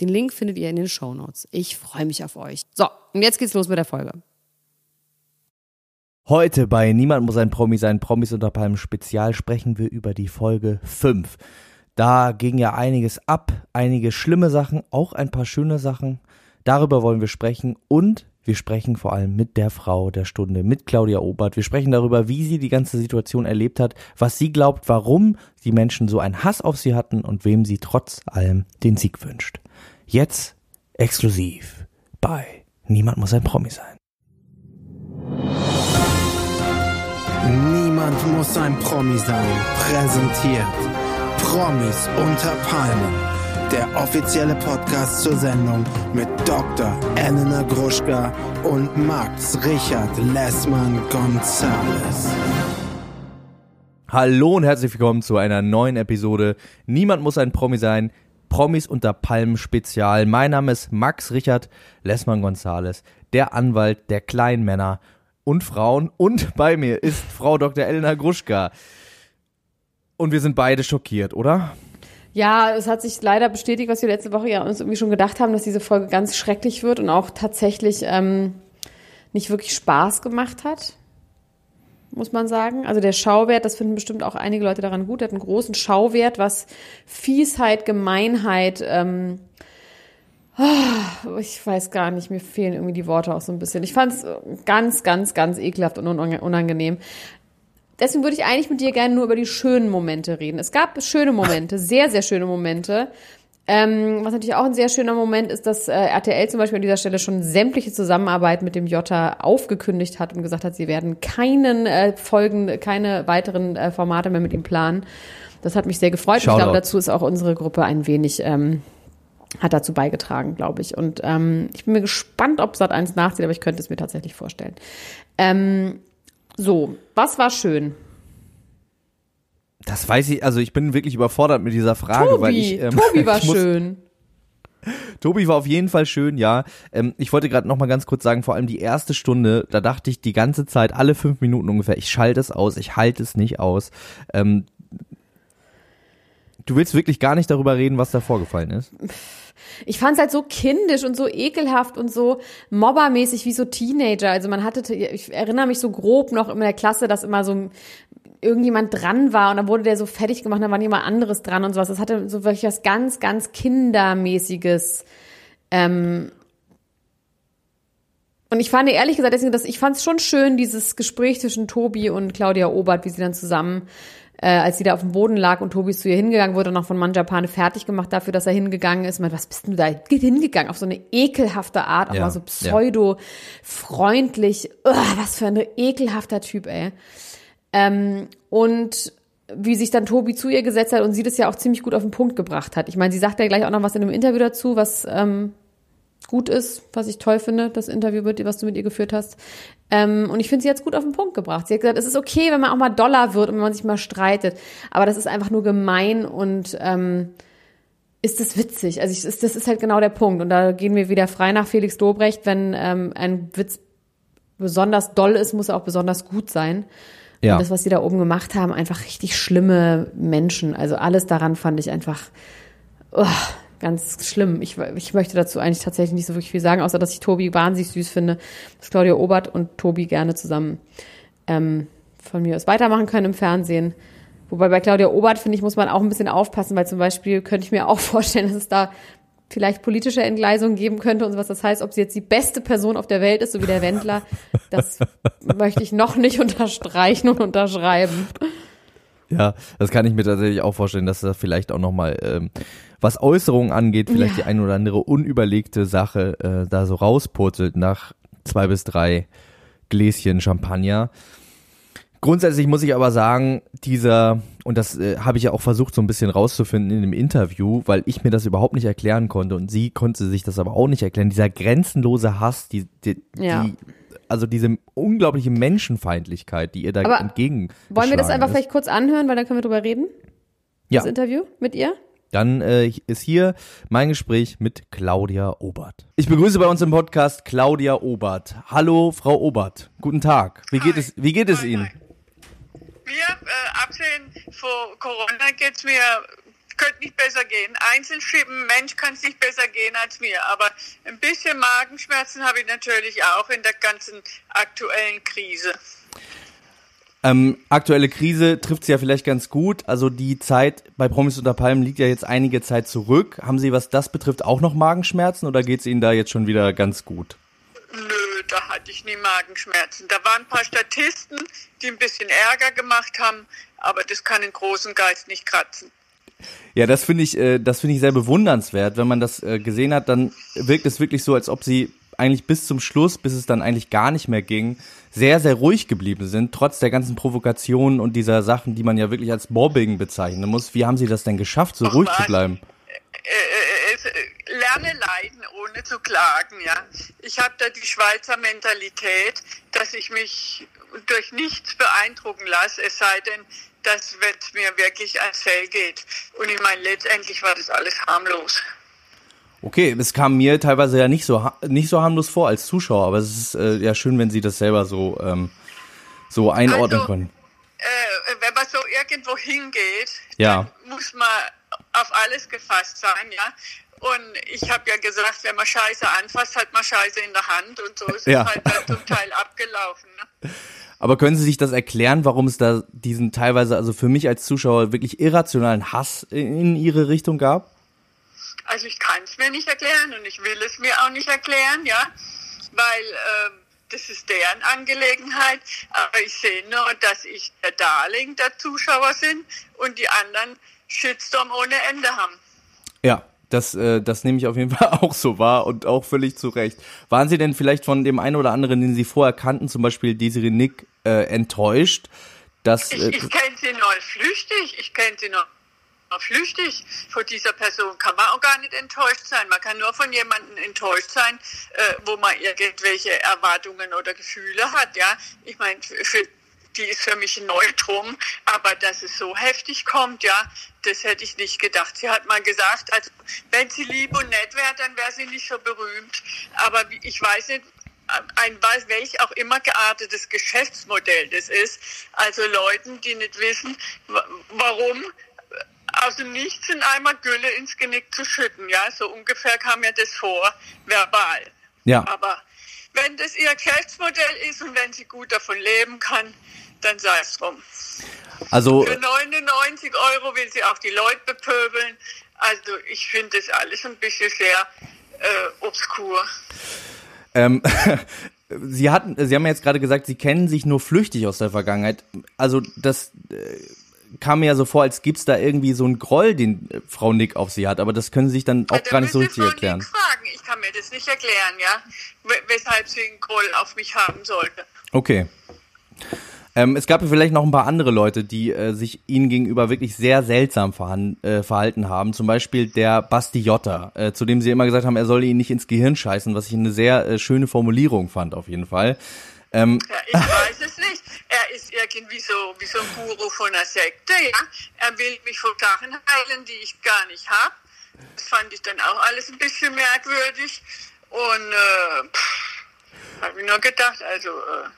Den Link findet ihr in den Show Notes. Ich freue mich auf euch. So, und jetzt geht's los mit der Folge. Heute bei Niemand muss ein Promi sein, Promis unter Palmen Spezial sprechen wir über die Folge 5. Da ging ja einiges ab, einige schlimme Sachen, auch ein paar schöne Sachen. Darüber wollen wir sprechen und wir sprechen vor allem mit der Frau der Stunde, mit Claudia Obert. Wir sprechen darüber, wie sie die ganze Situation erlebt hat, was sie glaubt, warum die Menschen so einen Hass auf sie hatten und wem sie trotz allem den Sieg wünscht. Jetzt exklusiv bei Niemand muss ein Promi sein. Niemand muss ein Promi sein. Präsentiert Promis unter Palmen. Der offizielle Podcast zur Sendung mit Dr. Elena Gruschka und Max Richard Lessmann Gonzales. Hallo und herzlich willkommen zu einer neuen Episode. Niemand muss ein Promi sein. Promis unter Palmen Spezial. Mein Name ist Max Richard Lessmann Gonzales, der Anwalt der kleinen Männer und Frauen. Und bei mir ist Frau Dr. Elena Gruschka. Und wir sind beide schockiert, oder? Ja, es hat sich leider bestätigt, was wir letzte Woche ja uns irgendwie schon gedacht haben, dass diese Folge ganz schrecklich wird und auch tatsächlich ähm, nicht wirklich Spaß gemacht hat muss man sagen. Also der Schauwert, das finden bestimmt auch einige Leute daran gut, der hat einen großen Schauwert, was Fiesheit, Gemeinheit, ähm, oh, ich weiß gar nicht, mir fehlen irgendwie die Worte auch so ein bisschen. Ich fand es ganz, ganz, ganz ekelhaft und unangenehm. Deswegen würde ich eigentlich mit dir gerne nur über die schönen Momente reden. Es gab schöne Momente, sehr, sehr schöne Momente. Ähm, was natürlich auch ein sehr schöner Moment ist, dass äh, RTL zum Beispiel an dieser Stelle schon sämtliche Zusammenarbeit mit dem Jota aufgekündigt hat und gesagt hat, sie werden keinen äh, Folgen, keine weiteren äh, Formate mehr mit ihm planen. Das hat mich sehr gefreut. Shoutout. Ich glaube, dazu ist auch unsere Gruppe ein wenig ähm, hat dazu beigetragen, glaube ich. Und ähm, ich bin mir gespannt, ob Sat 1 nachzieht, aber ich könnte es mir tatsächlich vorstellen. Ähm, so, was war schön? Das weiß ich, also ich bin wirklich überfordert mit dieser Frage, Tobi, weil ich. Ähm, Tobi war muss, schön. Tobi war auf jeden Fall schön, ja. Ähm, ich wollte gerade noch mal ganz kurz sagen, vor allem die erste Stunde, da dachte ich die ganze Zeit, alle fünf Minuten ungefähr, ich schalte es aus, ich halte es nicht aus. Ähm, du willst wirklich gar nicht darüber reden, was da vorgefallen ist? Ich fand es halt so kindisch und so ekelhaft und so mobbermäßig wie so Teenager. Also man hatte, ich erinnere mich so grob noch in der Klasse, dass immer so irgendjemand dran war und dann wurde der so fertig gemacht, dann war jemand anderes dran und sowas. Das hatte so wirklich was ganz, ganz Kindermäßiges. Ähm und ich fand ehrlich gesagt, deswegen, dass ich fand es schon schön, dieses Gespräch zwischen Tobi und Claudia Obert, wie sie dann zusammen, äh, als sie da auf dem Boden lag und Tobi zu ihr hingegangen, wurde noch von Manjapane fertig gemacht dafür, dass er hingegangen ist. Meint, was bist du da hingegangen? Auf so eine ekelhafte Art, auch ja, mal so pseudo-freundlich. was für ein ekelhafter Typ, ey. Ähm, und wie sich dann Tobi zu ihr gesetzt hat und sie das ja auch ziemlich gut auf den Punkt gebracht hat. Ich meine, sie sagt ja gleich auch noch was in einem Interview dazu, was ähm, gut ist, was ich toll finde, das Interview, was du mit ihr geführt hast. Ähm, und ich finde, sie es gut auf den Punkt gebracht. Sie hat gesagt, es ist okay, wenn man auch mal doller wird und wenn man sich mal streitet, aber das ist einfach nur gemein und ähm, ist das witzig. Also ich, das ist halt genau der Punkt. Und da gehen wir wieder frei nach Felix Dobrecht. Wenn ähm, ein Witz besonders doll ist, muss er auch besonders gut sein. Ja. Und das, was sie da oben gemacht haben, einfach richtig schlimme Menschen. Also alles daran fand ich einfach oh, ganz schlimm. Ich, ich möchte dazu eigentlich tatsächlich nicht so wirklich viel sagen, außer dass ich Tobi wahnsinnig süß finde, dass Claudia Obert und Tobi gerne zusammen ähm, von mir aus weitermachen können im Fernsehen. Wobei bei Claudia Obert, finde ich, muss man auch ein bisschen aufpassen, weil zum Beispiel könnte ich mir auch vorstellen, dass es da vielleicht politische Entgleisungen geben könnte und was das heißt, ob sie jetzt die beste Person auf der Welt ist, so wie der Wendler, das möchte ich noch nicht unterstreichen und unterschreiben. Ja, das kann ich mir tatsächlich auch vorstellen, dass da vielleicht auch nochmal, ähm, was Äußerungen angeht, vielleicht ja. die ein oder andere unüberlegte Sache äh, da so rauspurzelt nach zwei bis drei Gläschen Champagner. Grundsätzlich muss ich aber sagen, dieser, und das äh, habe ich ja auch versucht so ein bisschen rauszufinden in dem Interview, weil ich mir das überhaupt nicht erklären konnte und sie konnte sich das aber auch nicht erklären, dieser grenzenlose Hass, die, die, Ja. die also diese unglaubliche Menschenfeindlichkeit, die ihr da Aber entgegen Wollen wir das einfach ist. vielleicht kurz anhören, weil dann können wir drüber reden? Ja. Das Interview mit ihr? Dann äh, ist hier mein Gespräch mit Claudia Obert. Ich begrüße bei uns im Podcast Claudia Obert. Hallo, Frau Obert. Guten Tag. Wie geht Hi. es, wie geht es Hi, Ihnen? hi. Mir, äh, abgesehen von Corona, geht's mir, könnte nicht besser gehen. Einzelschippen, Mensch kann es nicht besser gehen als mir. Aber ein bisschen Magenschmerzen habe ich natürlich auch in der ganzen aktuellen Krise. Ähm, aktuelle Krise trifft sie ja vielleicht ganz gut. Also die Zeit bei Promis unter Palmen liegt ja jetzt einige Zeit zurück. Haben Sie, was das betrifft, auch noch Magenschmerzen oder geht es Ihnen da jetzt schon wieder ganz gut? Da hatte ich nie Magenschmerzen. Da waren ein paar Statisten, die ein bisschen Ärger gemacht haben, aber das kann den großen Geist nicht kratzen. Ja, das finde ich, äh, das finde ich sehr bewundernswert. Wenn man das äh, gesehen hat, dann wirkt es wirklich so, als ob sie eigentlich bis zum Schluss, bis es dann eigentlich gar nicht mehr ging, sehr, sehr ruhig geblieben sind, trotz der ganzen Provokationen und dieser Sachen, die man ja wirklich als Mobbing bezeichnen muss. Wie haben Sie das denn geschafft, so Ach, ruhig zu was? bleiben? äh, äh, lerne leiden, ohne zu klagen, ja. Ich habe da die Schweizer Mentalität, dass ich mich durch nichts beeindrucken lasse, es sei denn, dass es mir wirklich ans Fell geht. Und ich meine, letztendlich war das alles harmlos. Okay, es kam mir teilweise ja nicht so nicht so harmlos vor als Zuschauer, aber es ist äh, ja schön, wenn Sie das selber so ähm, so einordnen Also, können. Äh, wenn man so irgendwo hingeht, Ja. muss man auf alles gefasst sein, ja. Und ich habe ja gesagt, wenn man Scheiße anfasst, hat man Scheiße in der Hand und so ist Ja. es halt dann zum Teil abgelaufen. Ne? Aber können Sie sich das erklären, warum es da diesen teilweise, also für mich als Zuschauer, wirklich irrationalen Hass in, Ihre Richtung gab? Also ich kann es mir nicht erklären und ich will es mir auch nicht erklären, ja, weil ähm, das ist deren Angelegenheit. Aber ich sehe nur, dass ich der Darling der Zuschauer sind und die anderen Shitstorm ohne Ende haben. Ja, das, äh, das nehme ich auf jeden Fall auch so wahr und auch völlig zu Recht. Waren Sie denn vielleicht von dem einen oder anderen, den Sie vorher kannten, zum Beispiel Desiree Nick, äh, enttäuscht, dass... Ich, Äh, ich kenne sie nur flüchtig, ich kenne sie nur flüchtig. Von dieser Person kann man auch gar nicht enttäuscht sein. Man kann nur von jemandem enttäuscht sein, äh, wo man irgendwelche Erwartungen oder Gefühle hat. Ja, ich meine, für die ist für mich ein Neutrum, aber dass es so heftig kommt, ja, das hätte ich nicht gedacht. Sie hat mal gesagt, also wenn sie lieb und nett wäre, dann wäre sie nicht so berühmt. Aber ich weiß nicht, ein welch auch immer geartetes Geschäftsmodell das ist. Also Leuten, die nicht wissen, wa- warum aus dem Nichts in einmal Gülle ins Genick zu schütten. Ja, so ungefähr kam mir das vor, verbal. ja, Aber wenn das ihr Geschäftsmodell ist und wenn sie gut davon leben kann, dann sei es drum. also... Für 99 Euro will sie auch die Leute bepöbeln. Also ich finde das alles ein bisschen sehr äh, obskur. Ähm, Sie hatten, Sie haben ja jetzt gerade gesagt, Sie kennen sich nur flüchtig aus der Vergangenheit. Also das äh, kam mir ja so vor, als gibt's da irgendwie so einen Groll, den äh, Frau Nick auf Sie hat. Aber das können Sie sich dann auch Ja, gar nicht so richtig Frau erklären. Nick fragen. Ich kann mir das nicht erklären, ja, weshalb sie einen Groll auf mich haben sollte. Okay. Ähm, es gab ja vielleicht noch ein paar andere Leute, die äh, sich ihnen gegenüber wirklich sehr seltsam äh, verhalten haben. Zum Beispiel der Basti Jotta, äh, zu dem sie immer gesagt haben, er solle ihn nicht ins Gehirn scheißen, was ich eine sehr äh, schöne Formulierung fand auf jeden Fall. Ähm, Ja, ich weiß es nicht. Er ist irgendwie so wie so ein Guru von einer Sekte, ja. Er will mich von Sachen heilen, die ich gar nicht habe. Das fand ich dann auch alles ein bisschen merkwürdig. Und äh, habe ich nur gedacht, also äh,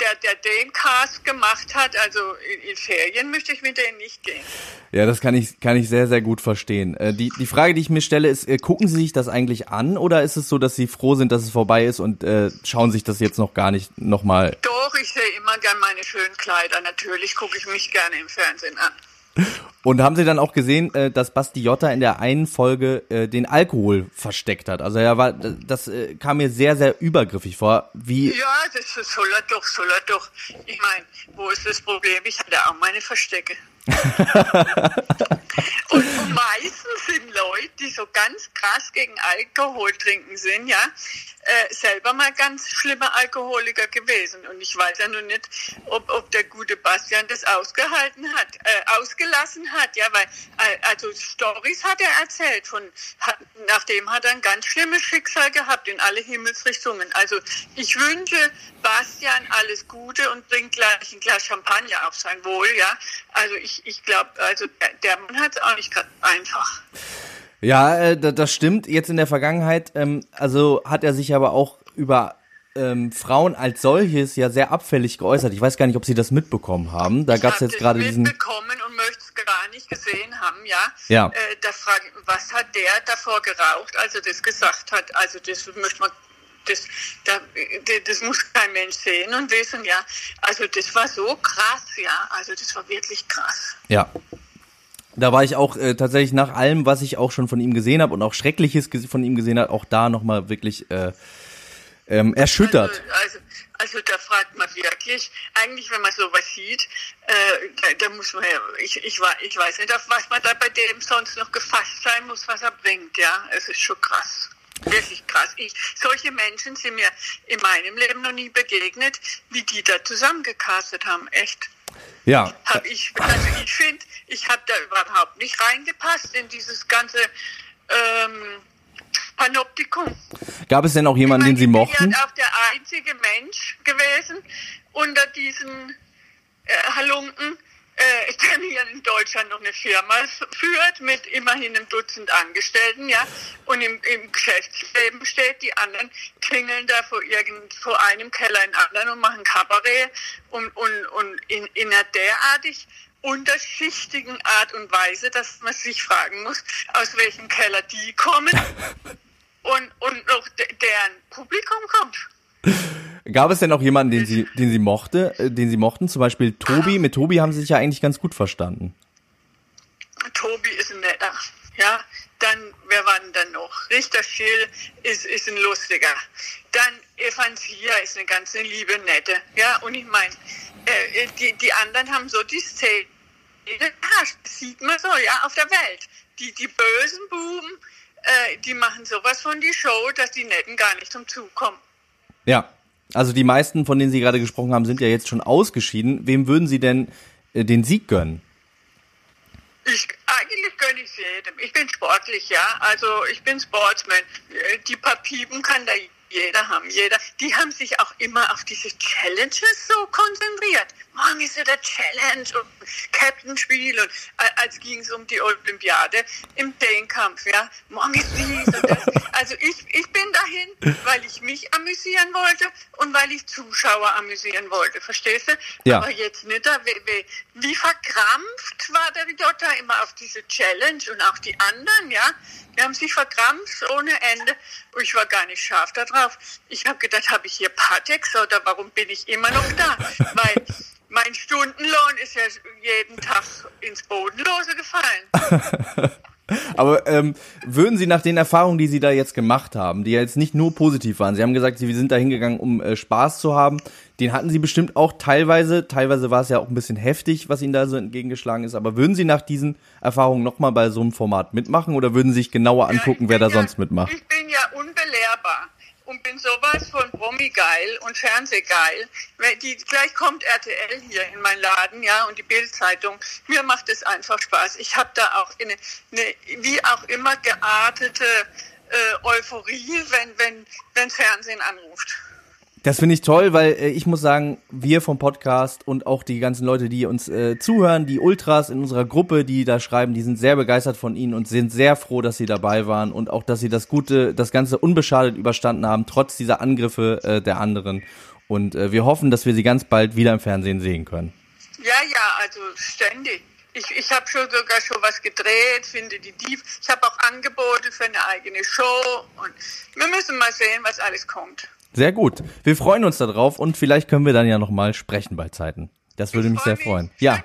der, der den Cast gemacht hat, also in, in Ferien möchte ich mit denen nicht gehen. Ja, das kann ich, kann ich sehr, sehr gut verstehen. Äh, die, die Frage, die ich mir stelle, ist, äh, gucken Sie sich das eigentlich an oder ist es so, dass Sie froh sind, dass es vorbei ist und äh, schauen sich das jetzt noch gar nicht nochmal? Doch, ich sehe immer gern meine schönen Kleider. Natürlich gucke ich mich gerne im Fernsehen an. Und haben Sie dann auch gesehen, äh, dass Basti Jotta in der einen Folge äh, den Alkohol versteckt hat? Also er war, das äh, kam mir sehr, sehr übergriffig vor. Wie, Ja, das soll er doch, soll er doch. Ich meine, wo ist das Problem? Ich hatte auch meine Verstecke. Und, meistens sind Leute, die so ganz krass gegen Alkohol trinken sind, ja, äh, selber mal ganz schlimme Alkoholiker gewesen. Und ich weiß ja nun nicht, ob, ob der gute Bastian das ausgehalten hat, äh, ausgelassen hat, ja, weil, äh, also Stories hat er erzählt von, hat, nachdem hat er ein ganz schlimmes Schicksal gehabt in alle Himmelsrichtungen. Also ich wünsche Bastian alles Gute und bringt gleich ein Glas Champagner auf sein Wohl, ja. Also ich, ich glaube, also der, der Mann hat es auch nicht gerade einfach. Ja, äh, das stimmt. Jetzt in der Vergangenheit, ähm, also hat er sich aber auch über ähm, Frauen als solches ja sehr abfällig geäußert. Ich weiß gar nicht, ob Sie das mitbekommen haben. Da gab es jetzt gerade diesen. mitbekommen und möchte es gar nicht gesehen haben, ja. Ja. Äh, da frage was hat der davor geraucht, als er das gesagt hat? Also das möchte man das, da, das muss kein Mensch sehen und wissen, ja. Also das war so krass, ja. Also das war wirklich krass. Ja. Da war ich auch äh, tatsächlich nach allem, was ich auch schon von ihm gesehen habe und auch Schreckliches von ihm gesehen habe, auch da nochmal wirklich äh, ähm, erschüttert. Also, also, also da fragt man wirklich, eigentlich wenn man sowas sieht, äh, da, da muss man ja, ich, ich, ich weiß nicht, auf was man da bei dem sonst noch gefasst sein muss, was er bringt, ja. Es ist schon krass. Wirklich krass. Ich, solche Menschen sind mir in meinem Leben noch nie begegnet, wie die da zusammengecastet haben. Echt. Ja. Hab ich, also ich finde, ich habe da überhaupt nicht reingepasst in dieses ganze ähm, Panoptikum. Gab es denn auch jemanden, den Sie mochten? Ich bin auch der einzige Mensch gewesen unter diesen äh, Halunken, äh, hier in Deutschland noch eine Firma führt mit immerhin einem Dutzend Angestellten, ja, und im, im Geschäftsleben steht, die anderen klingeln da vor irgend, vor einem Keller in anderen und machen Kabarett und, und, und in, in einer derartig unterschichtigen Art und Weise, dass man sich fragen muss, aus welchem Keller die kommen und, und noch de deren Publikum kommt. Gab es denn auch jemanden, den Sie, den Sie mochte, äh, den Sie mochten? Zum Beispiel Tobi. Mit Tobi haben Sie sich ja eigentlich ganz gut verstanden. Tobi ist ein netter, ja. Dann, wer war denn dann noch? Richter Schill ist, ist ein lustiger. Dann Evansia ist eine ganz liebe, nette, ja. Und ich meine, äh, die, die anderen haben so die Szene, das sieht man so, ja, auf der Welt. Die, die bösen Buben, äh, die machen sowas von die Show, dass die Netten gar nicht zum Zug kommen. Ja, also die meisten, von denen Sie gerade gesprochen haben, sind ja jetzt schon ausgeschieden. Wem würden Sie denn äh, den Sieg gönnen? Ich, eigentlich gönne ich jedem. Ich bin sportlich, ja. Also ich bin Sportsman. Äh, die paar Piepen kann da jeder haben. Jeder. Die haben sich auch immer auf diese Challenges so konzentriert. Morgen ist ja der Challenge und Captain-Spiel und äh, als ging es um die Olympiade im Zehnkampf, ja. Morgen ist dies und das. Also ich, ich bin dahin, weil ich mich amüsieren wollte und weil ich Zuschauer amüsieren wollte. Verstehst du? Ja. Aber jetzt nicht, wie, wie, verkrampft war der Ridotta immer auf diese Challenge und auch die anderen, ja. Die haben sich verkrampft ohne Ende. Und ich war gar nicht scharf darauf. Ich habe gedacht, habe ich hier Patex oder warum bin ich immer noch da? Weil mein Stundenlohn ist ja jeden Tag ins Bodenlose gefallen. Aber ähm, würden Sie nach den Erfahrungen, die Sie da jetzt gemacht haben, die ja jetzt nicht nur positiv waren, Sie haben gesagt, Sie sind da hingegangen, um äh, Spaß zu haben, den hatten Sie bestimmt auch teilweise, teilweise war es ja auch ein bisschen heftig, was Ihnen da so entgegengeschlagen ist, aber würden Sie nach diesen Erfahrungen nochmal bei so einem Format mitmachen oder würden Sie sich genauer angucken, ja, wer da ja, sonst mitmacht? Ich bin ja unbelehrbar und bin sowas von Promi-geil und Fernsehgeil. Die, gleich kommt RTL hier in meinen Laden, ja, und die Bildzeitung. Mir macht es einfach Spaß. Ich habe da auch eine, eine, wie auch immer geartete äh, Euphorie, wenn, wenn, wenn Fernsehen anruft. Das finde ich toll, weil äh, ich muss sagen, wir vom Podcast und auch die ganzen Leute, die uns äh, zuhören, die Ultras in unserer Gruppe, die da schreiben, die sind sehr begeistert von ihnen und sind sehr froh, dass sie dabei waren und auch, dass sie das Gute, das Ganze unbeschadet überstanden haben, trotz dieser Angriffe äh, der anderen. Und äh, wir hoffen, dass wir sie ganz bald wieder im Fernsehen sehen können. Ja, ja, also ständig. Ich, ich habe schon sogar schon was gedreht, finde die Dieb. Ich habe auch Angebote für eine eigene Show und wir müssen mal sehen, was alles kommt. Sehr gut. Wir freuen uns darauf und vielleicht können wir dann ja nochmal sprechen bei Zeiten. Das würde ich mich sehr mich. freuen. Ja.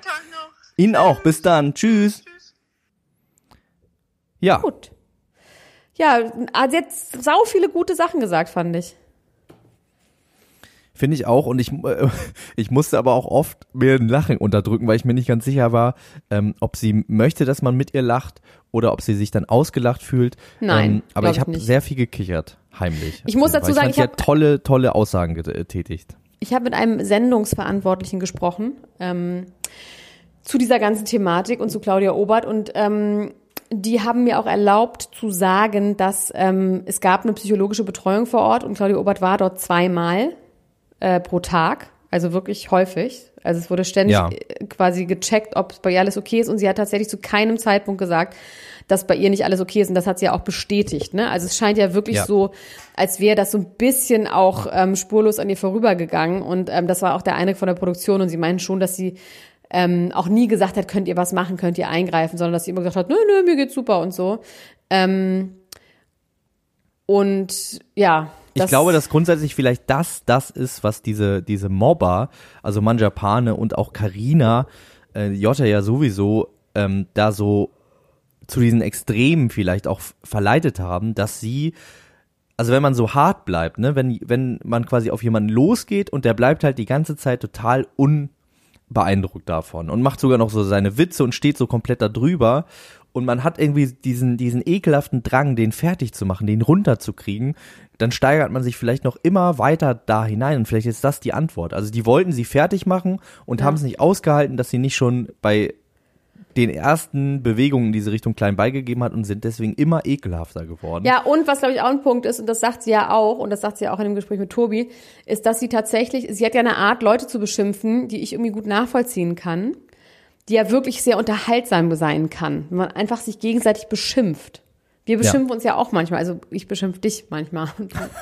Ihnen auch. Bis dann. Tschüss. Tschüss. Ja. Gut. Ja, also jetzt sau viele gute Sachen gesagt, fand ich. Finde ich auch. Und ich, äh, ich musste aber auch oft mir ein Lachen unterdrücken, weil ich mir nicht ganz sicher war, ähm, ob sie möchte, dass man mit ihr lacht oder ob sie sich dann ausgelacht fühlt. Nein, Ähm, aber ich ich habe sehr viel gekichert, heimlich. Ich muss Weil dazu sagen, ich sie hat hab- tolle, tolle Aussagen getätigt. Ich habe mit einem Sendungsverantwortlichen gesprochen ähm, zu dieser ganzen Thematik und zu Claudia Obert und ähm, die haben mir auch erlaubt zu sagen, dass ähm, es gab eine psychologische Betreuung vor Ort und Claudia Obert war dort zweimal äh, pro Tag, also wirklich häufig. Also es wurde ständig Ja. äh, quasi gecheckt, ob bei ihr alles okay ist und sie hat tatsächlich zu keinem Zeitpunkt gesagt, dass bei ihr nicht alles okay ist und das hat sie ja auch bestätigt. Ne? Also es scheint ja wirklich Ja. so, als wäre das so ein bisschen auch ähm, spurlos an ihr vorübergegangen und ähm, das war auch der Eindruck von der Produktion und sie meinen schon, dass sie ähm, auch nie gesagt hat, könnt ihr was machen, könnt ihr eingreifen, sondern dass sie immer gesagt hat, nö, nö, mir geht's super und so. Ähm, und ja, Ich glaube, dass grundsätzlich vielleicht das das ist, was diese diese Mobber, also Manjapane und auch Karina, äh, Jota ja sowieso ähm, da so zu diesen Extremen vielleicht auch verleitet haben, dass sie also wenn man so hart bleibt, ne, wenn wenn man quasi auf jemanden losgeht und der bleibt halt die ganze Zeit total unbeeindruckt davon und macht sogar noch so seine Witze und steht so komplett da drüber und man hat irgendwie diesen diesen ekelhaften Drang, den fertig zu machen, den runterzukriegen, dann steigert man sich vielleicht noch immer weiter da hinein und vielleicht ist das die Antwort. Also die wollten sie fertig machen und Ja. haben es nicht ausgehalten, dass sie nicht schon bei den ersten Bewegungen in diese Richtung klein beigegeben hat und sind deswegen immer ekelhafter geworden. Ja, und was glaube ich auch ein Punkt ist, und das sagt sie ja auch, und das sagt sie ja auch in dem Gespräch mit Tobi, ist, dass sie tatsächlich, sie hat ja eine Art, Leute zu beschimpfen, die ich irgendwie gut nachvollziehen kann, die ja wirklich sehr unterhaltsam sein kann, wenn man einfach sich gegenseitig beschimpft. Wir beschimpfen uns ja auch manchmal, also ich beschimpfe dich manchmal.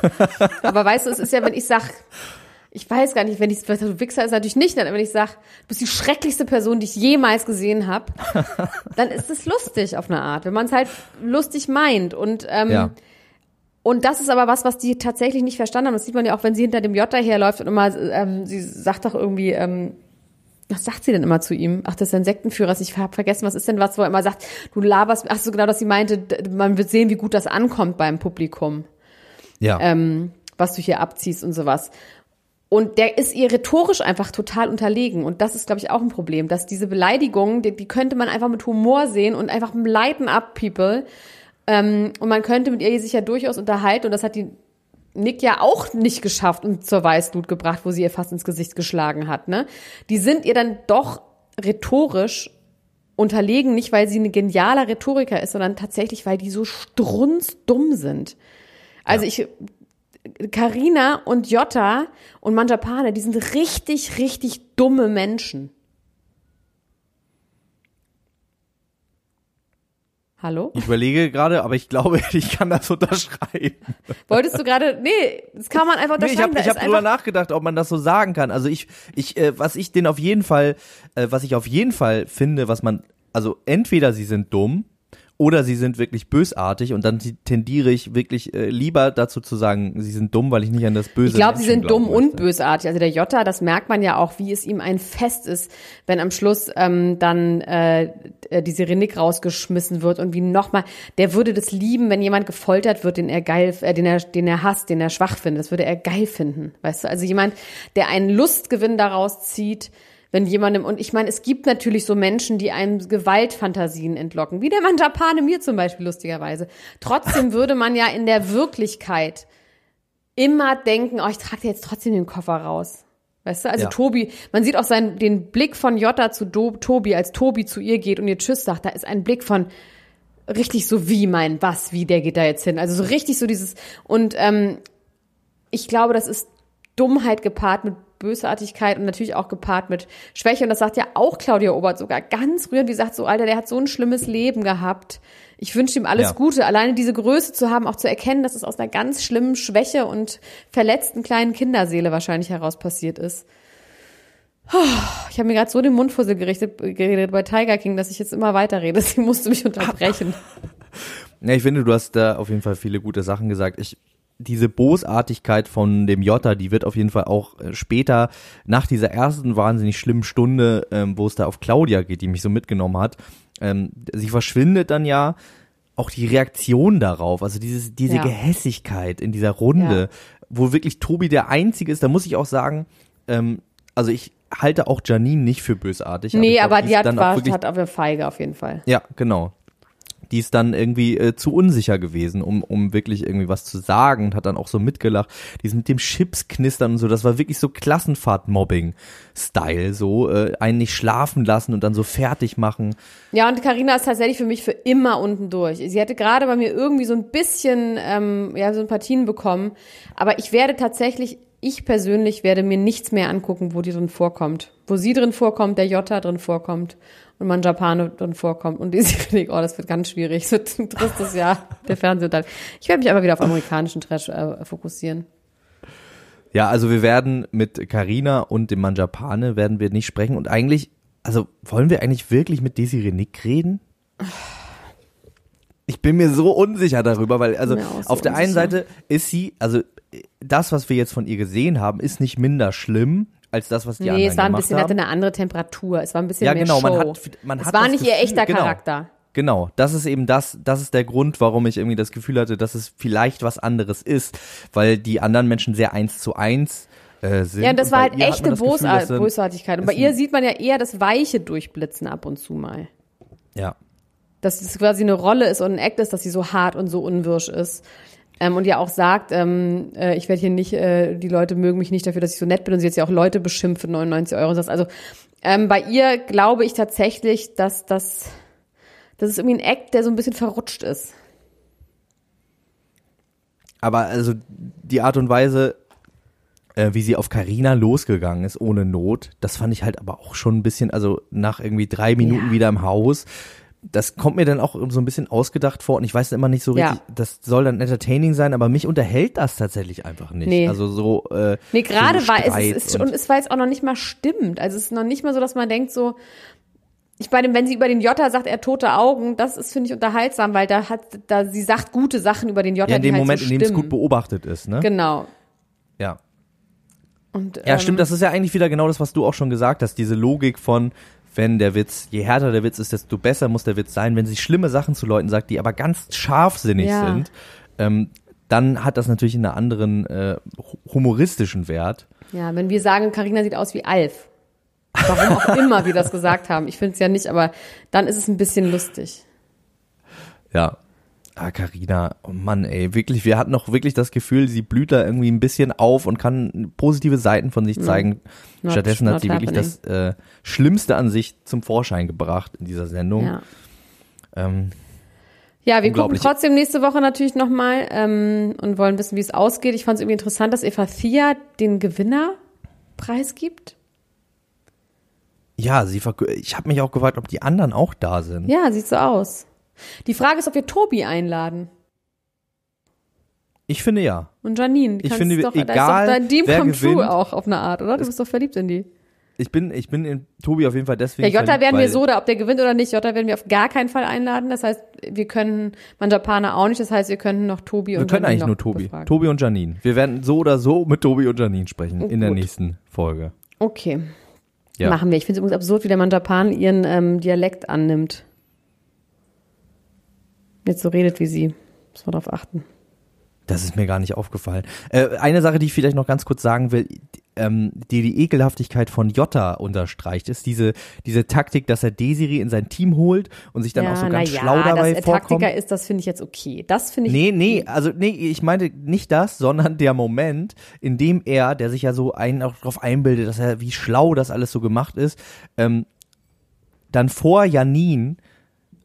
Aber weißt du, es ist ja, wenn ich sag, ich weiß gar nicht, wenn ich, du Wichser ist natürlich nicht, aber wenn ich sag, du bist die schrecklichste Person, die ich jemals gesehen habe, dann ist es lustig auf eine Art, wenn man es halt lustig meint und ähm, Ja. und das ist aber was, was die tatsächlich nicht verstanden haben. Das sieht man ja auch, wenn sie hinter dem Jota herläuft und immer, ähm, sie sagt doch irgendwie, ähm, was sagt sie denn immer zu ihm? Ach, das ist ein Sektenführer. Ich habe vergessen, was ist denn was, wo er immer sagt, du laberst. Ach so, genau, dass sie meinte, man wird sehen, wie gut das ankommt beim Publikum, ja. ähm, was du hier abziehst und sowas. Und der ist ihr rhetorisch einfach total unterlegen. Und das ist, glaube ich, auch ein Problem, dass diese Beleidigungen, die, die könnte man einfach mit Humor sehen und einfach lighten up people. Ähm, und man könnte mit ihr sich ja durchaus unterhalten. Und das hat die Nick ja auch nicht geschafft und zur Weißglut gebracht, wo sie ihr fast ins Gesicht geschlagen hat. Ne? Die sind ihr dann doch rhetorisch unterlegen, nicht weil sie ein genialer Rhetoriker ist, sondern tatsächlich, weil die so strunzdumm sind. Also ich, Karina und Jota und Manjapane, die sind richtig, richtig dumme Menschen. Hallo? Ich überlege gerade, aber ich glaube, ich kann das unterschreiben. Wolltest du gerade, nee, das kann man einfach Nee, ich unterschreiben. habe ich da hab drüber nachgedacht, ob man das so sagen kann. Also ich, ich, äh, was ich den auf jeden Fall, äh, was ich auf jeden Fall finde, was man, also entweder sie sind dumm oder sie sind wirklich bösartig und dann tendiere ich wirklich äh, lieber dazu zu sagen, sie sind dumm, weil ich nicht an das Böse Ich glaube, sie sind dumm und bösartig. Also der Jota, das merkt man ja auch, wie es ihm ein Fest ist, wenn am Schluss ähm, dann äh, äh, die Sirenik rausgeschmissen wird und wie nochmal, der würde das lieben, wenn jemand gefoltert wird, den er geil, äh, den er, den er hasst, den er schwach findet. Das würde er geil finden, weißt du? Also jemand, der einen Lustgewinn daraus zieht, wenn jemandem, und ich meine, es gibt natürlich so Menschen, die einem Gewaltfantasien entlocken, wie der Mann Japane mir zum Beispiel, lustigerweise. Trotzdem würde man ja in der Wirklichkeit immer denken, oh, ich trage dir jetzt trotzdem den Koffer raus. Weißt du, also Ja. Tobi, man sieht auch seinen, den Blick von Jota zu Do, Tobi, als Tobi zu ihr geht und ihr Tschüss sagt, da ist ein Blick von richtig so wie mein, was, wie, der geht da jetzt hin. Also so richtig so dieses, und ähm, ich glaube, das ist Dummheit gepaart mit Bösartigkeit und natürlich auch gepaart mit Schwäche. Und das sagt ja auch Claudia Obert sogar ganz rührend, die sagt so, Alter, der hat so ein schlimmes Leben gehabt. Ich wünsche ihm alles Ja. Gute. Alleine diese Größe zu haben, auch zu erkennen, dass es aus einer ganz schlimmen Schwäche und verletzten kleinen Kinderseele wahrscheinlich heraus passiert ist. Ich habe mir gerade so den Mundfussel gerichtet, geredet bei Tiger King, dass ich jetzt immer weiterrede. Sie musste mich unterbrechen. Ja, ich finde, du hast da auf jeden Fall viele gute Sachen gesagt. Ich, diese Bosartigkeit von dem Jota, die wird auf jeden Fall auch äh, später nach dieser ersten wahnsinnig schlimmen Stunde, ähm, wo es da auf Claudia geht, die mich so mitgenommen hat, ähm, sie verschwindet dann ja auch die Reaktion darauf, also dieses, diese Ja. Gehässigkeit in dieser Runde wo wirklich Tobi der Einzige ist, da muss ich auch sagen, ähm, also ich halte auch Janine nicht für bösartig. nee, glaub, aber die hat, war, wirklich hat auf eine Feige auf jeden Fall. ja, genau. Die ist dann irgendwie äh, zu unsicher gewesen, um, um wirklich irgendwie was zu sagen und hat dann auch so mitgelacht. Die ist mit dem Chips knistern und so, das war wirklich so Klassenfahrt-Mobbing-Style, so äh, einen nicht schlafen lassen und dann so fertig machen. Ja, und Karina ist tatsächlich für mich für immer unten durch. Sie hätte gerade bei mir irgendwie so ein bisschen ähm, ja, Sympathien bekommen, aber ich werde tatsächlich, ich persönlich werde mir nichts mehr angucken, wo die drin vorkommt. Wo sie drin vorkommt, der Jota drin vorkommt und man Japano drin vorkommt. Und diese Kritik, oh, das wird ganz schwierig. Es wird ein tristes Jahr der Fernsehunterhaltung. Ich werde mich aber wieder auf amerikanischen Trash äh, fokussieren. Ja, also wir werden mit Karina und dem Manjapane werden wir nicht sprechen und eigentlich, also wollen wir eigentlich wirklich mit Desiree Nick reden? Ich bin mir so unsicher darüber, weil also so auf der einen unsicher. Seite ist sie, also das, was wir jetzt von ihr gesehen haben, ist nicht minder schlimm als das, was die Nee, anderen es war ein gemacht bisschen, haben. hatte eine andere Temperatur. Es war ein bisschen Ja, mehr genau, Show. man hat- man es hat war nicht ihr Gefühl- echter genau. Charakter. Genau, das ist eben das, das ist der Grund, warum ich irgendwie das Gefühl hatte, dass es vielleicht was anderes ist, weil die anderen Menschen sehr eins zu eins äh, sind. Ja, und das und war halt ihr echte Gefühl, Bosart Bösartigkeit. Und bei ihr sieht man ja eher das Weiche durchblitzen ab und zu mal. Ja, Dass es quasi eine Rolle ist und ein Act ist, dass sie so hart und so unwirsch ist. Ähm, und ja auch sagt, ähm, äh, ich werde hier nicht, äh, die Leute mögen mich nicht dafür, dass ich so nett bin und sie jetzt ja auch Leute beschimpft für 99 Euro und das. Also ähm, bei ihr glaube ich tatsächlich, dass das, das ist irgendwie ein Act, der so ein bisschen verrutscht ist. aber also die Art und Weise, äh, wie sie auf Carina losgegangen ist, ohne Not, das fand ich halt aber auch schon ein bisschen, also nach irgendwie drei Minuten Ja. wieder im Haus. Das kommt mir dann auch so ein bisschen ausgedacht vor und ich weiß immer nicht so Ja. richtig, das soll dann entertaining sein, aber mich unterhält das tatsächlich einfach nicht. Nee. Also so äh, Nee, gerade so weil es, ist, ist, und es war jetzt auch noch nicht mal stimmt. Also es ist noch nicht mal so, dass man denkt so, ich bei dem, wenn sie über den Jota sagt, er tote Augen, das ist, finde ich, unterhaltsam, weil da hat, da, sie sagt gute Sachen über den Jota, ja, in dem halt Moment, so in dem es gut beobachtet ist, ne? Genau. Ja. Und, Ja, ähm, stimmt, das ist ja eigentlich wieder genau das, was du auch schon gesagt hast, diese Logik von, wenn der Witz, je härter der Witz ist, desto besser muss der Witz sein. Wenn sie schlimme Sachen zu Leuten sagt, die aber ganz scharfsinnig Ja. sind, ähm, dann hat das natürlich einen anderen äh, hu- humoristischen Wert. Ja, wenn wir sagen, Karina sieht aus wie Alf. Warum auch immer wir das gesagt haben. Ich finde es ja nicht, aber dann ist es ein bisschen lustig. Ja. Ah, Carina, oh Mann, ey, wirklich, wir hatten noch wirklich das Gefühl, sie blüht da irgendwie ein bisschen auf und kann positive Seiten von sich zeigen. Not- Stattdessen hat not sie wirklich happening. das äh, Schlimmste an sich zum Vorschein gebracht in dieser Sendung. Ja. Ähm, Ja, wir gucken trotzdem nächste Woche natürlich nochmal ähm, und wollen wissen, wie es ausgeht. Ich fand es irgendwie interessant, dass Eva Thea den Gewinner preisgibt. Ja, sie ich habe mich auch gefragt, ob die anderen auch da sind. Ja, sieht so aus. Die Frage ist, ob wir Tobi einladen Ich finde ja. und Janine. Ich finde, doch, egal, da ist doch dein Dream wer come true gewinnt, auch auf eine Art, oder? Du bist doch verliebt in die. Ich bin, ich bin in Tobi auf jeden Fall deswegen. Ja, Jota werden wir so, oder ob der gewinnt oder nicht, Jota werden wir auf gar keinen Fall einladen. Das heißt, wir können Manjapane auch nicht. Das heißt, wir können noch Tobi Wir und können Janine eigentlich nur Tobi. befragen. Tobi und Janine. Wir werden so oder so mit Tobi und Janine sprechen Oh, in der gut. nächsten Folge. Okay. Ja. Machen wir. Ich finde es übrigens absurd, wie der Manjapan ihren ähm, Dialekt annimmt. Jetzt so redet wie sie. Muss man darauf achten. Das ist mir gar nicht aufgefallen. Äh, eine Sache, die ich vielleicht noch ganz kurz sagen will, die, ähm, die die Ekelhaftigkeit von Jota unterstreicht, ist diese, diese Taktik, dass er Desiree in sein Team holt und sich dann auch so ganz ja, schlau dabei dass er vorkommt. Taktiker ist, das finde ich jetzt okay. Das finde ich. Nee, nee, also nee, ich meinte nicht das, sondern der Moment, in dem er, der sich ja so einen auch darauf einbildet, dass er, wie schlau das alles so gemacht ist, ähm, dann vor Janine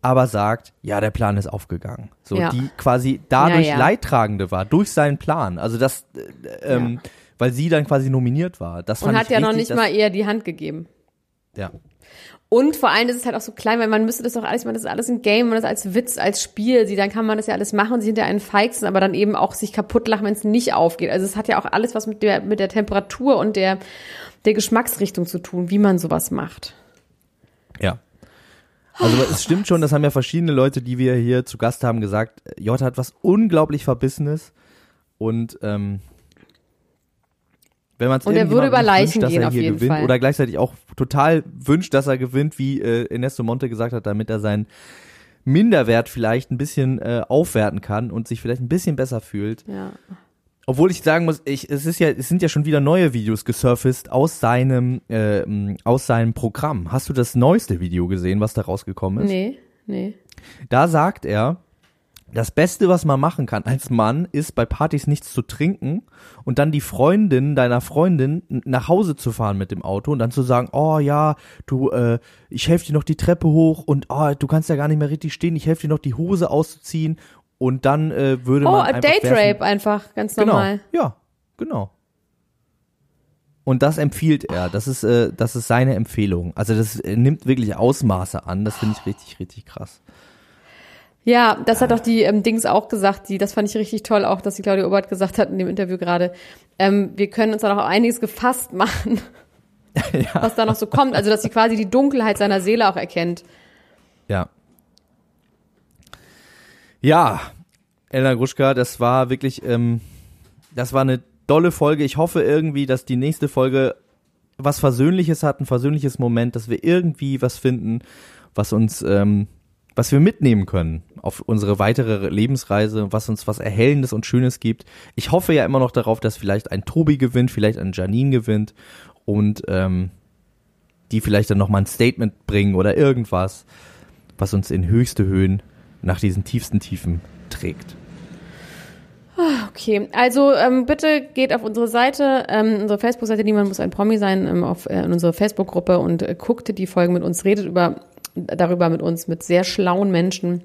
aber sagt, ja, der Plan ist aufgegangen. So, Ja. die quasi dadurch Ja, ja. Leidtragende war, durch seinen Plan. Also das, äh, ähm, weil sie dann quasi nominiert war. Das Und hat ja noch richtig, nicht dass- mal eher die Hand gegeben. Ja. Und vor allem ist es halt auch so klein, weil man müsste das doch alles, meine, das ist alles ein Game, man das als Witz, als Spiel sieht, dann kann man das ja alles machen und sie hinter einen feixen, aber dann eben auch sich kaputt lachen, wenn es nicht aufgeht. Also es hat ja auch alles was mit der, mit der Temperatur und der, der Geschmacksrichtung zu tun, wie man sowas macht. Ja. Also es stimmt schon, das haben ja verschiedene Leute, die wir hier zu Gast haben, gesagt, Jota hat was unglaublich Verbissenes und ähm, wenn man es Und er würde über Leichen dass gehen, er hier gewinnt Fall. oder gleichzeitig auch total wünscht, dass er gewinnt, wie äh, Ernesto Monte gesagt hat, damit er seinen Minderwert vielleicht ein bisschen äh, aufwerten kann und sich vielleicht ein bisschen besser fühlt. Ja. Obwohl ich sagen muss, ich, es ist ja, es sind ja schon wieder neue Videos gesurfaced aus seinem, äh, aus seinem Programm. Hast du das neueste Video gesehen, was da rausgekommen ist? Nee, nee. Da sagt er, das Beste, was man machen kann als Mann, ist bei Partys nichts zu trinken und dann die Freundin deiner Freundin nach Hause zu fahren mit dem Auto und dann zu sagen, oh ja, du, äh, ich helfe dir noch die Treppe hoch und oh, du kannst ja gar nicht mehr richtig stehen, ich helfe dir noch die Hose auszuziehen und dann äh, würde oh, man a einfach Date werfen- Rape einfach, ganz Genau, normal. ja, genau. Und das empfiehlt er. Das ist, äh, das ist seine Empfehlung. Also das äh, nimmt wirklich Ausmaße an. Das finde ich richtig, richtig krass. Ja, das hat doch die ähm, Dings auch gesagt, die, das fand ich richtig toll, auch, dass die Claudia Obert gesagt hat in dem Interview gerade. Ähm, wir können uns da noch einiges gefasst machen, was da noch so kommt. Also, dass sie quasi die Dunkelheit seiner Seele auch erkennt. Ja. Ja, Elena Gruschka, das war wirklich, ähm, das war eine dolle Folge. Ich hoffe irgendwie, dass die nächste Folge was Versöhnliches hat, ein versöhnliches Moment, dass wir irgendwie was finden, was uns, ähm, was wir mitnehmen können auf unsere weitere Lebensreise, was uns was Erhellendes und Schönes gibt. Ich hoffe ja immer noch darauf, dass vielleicht ein Tobi gewinnt, vielleicht ein Janine gewinnt und ähm, die vielleicht dann nochmal ein Statement bringen oder irgendwas, was uns in höchste Höhen nach diesen tiefsten Tiefen trägt. Okay, also ähm, bitte geht auf unsere Seite, ähm, unsere Facebook-Seite, niemand muss ein Promi sein, ähm, auf äh, in unsere Facebook-Gruppe und äh, guckt die Folgen mit uns, redet über darüber mit uns, mit sehr schlauen Menschen,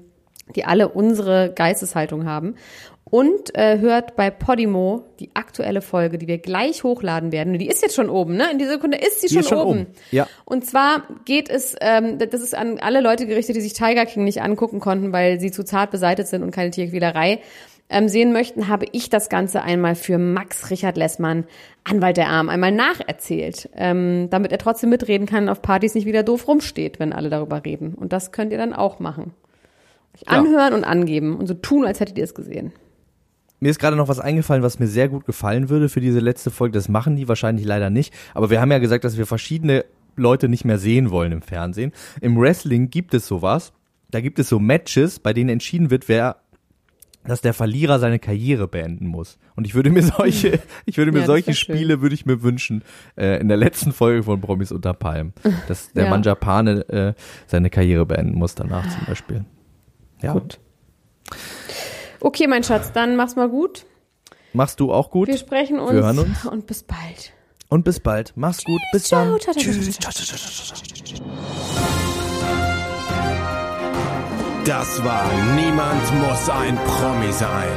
die alle unsere Geisteshaltung haben. Und äh, hört bei Podimo die aktuelle Folge, die wir gleich hochladen werden. Die ist jetzt schon oben, ne? In dieser Sekunde ist sie Die schon, ist schon oben. oben, ja. Und zwar geht es, ähm, das ist an alle Leute gerichtet, die sich Tiger King nicht angucken konnten, weil sie zu zart beseitet sind und keine Tierquälerei ähm, sehen möchten, habe ich das Ganze einmal für Max Richard Lessmann, Anwalt der Arm, einmal nacherzählt, ähm, damit er trotzdem mitreden kann und auf Partys nicht wieder doof rumsteht, wenn alle darüber reden. Und das könnt ihr dann auch machen. Euch Ja. anhören und angeben und so tun, als hättet ihr es gesehen. Mir ist gerade noch was eingefallen, was mir sehr gut gefallen würde für diese letzte Folge. Das machen die wahrscheinlich leider nicht. Aber wir haben ja gesagt, dass wir verschiedene Leute nicht mehr sehen wollen im Fernsehen. Im Wrestling gibt es sowas. Da gibt es so Matches, bei denen entschieden wird, wer dass der Verlierer seine Karriere beenden muss. Und ich würde mir solche, ich würde mir Ja, solche schön. Spiele würde ich mir wünschen äh, in der letzten Folge von Promis unter Palm, dass der Ja. Mann Japane äh, seine Karriere beenden muss danach zum Beispiel. Ja. Gut. Okay, mein Schatz, dann mach's mal gut. Machst du auch gut? Wir sprechen uns, Wir hören uns. und bis bald. Und bis bald. Mach's gut. Bis Ciao, dann. ciao, ciao, ciao, ciao, ciao. Das war Niemand muss ein Promi sein.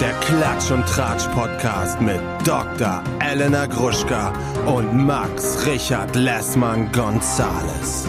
Der Klatsch und Tratsch Podcast mit Dr. Elena Gruschka und Max Richard Lessmann Gonzales.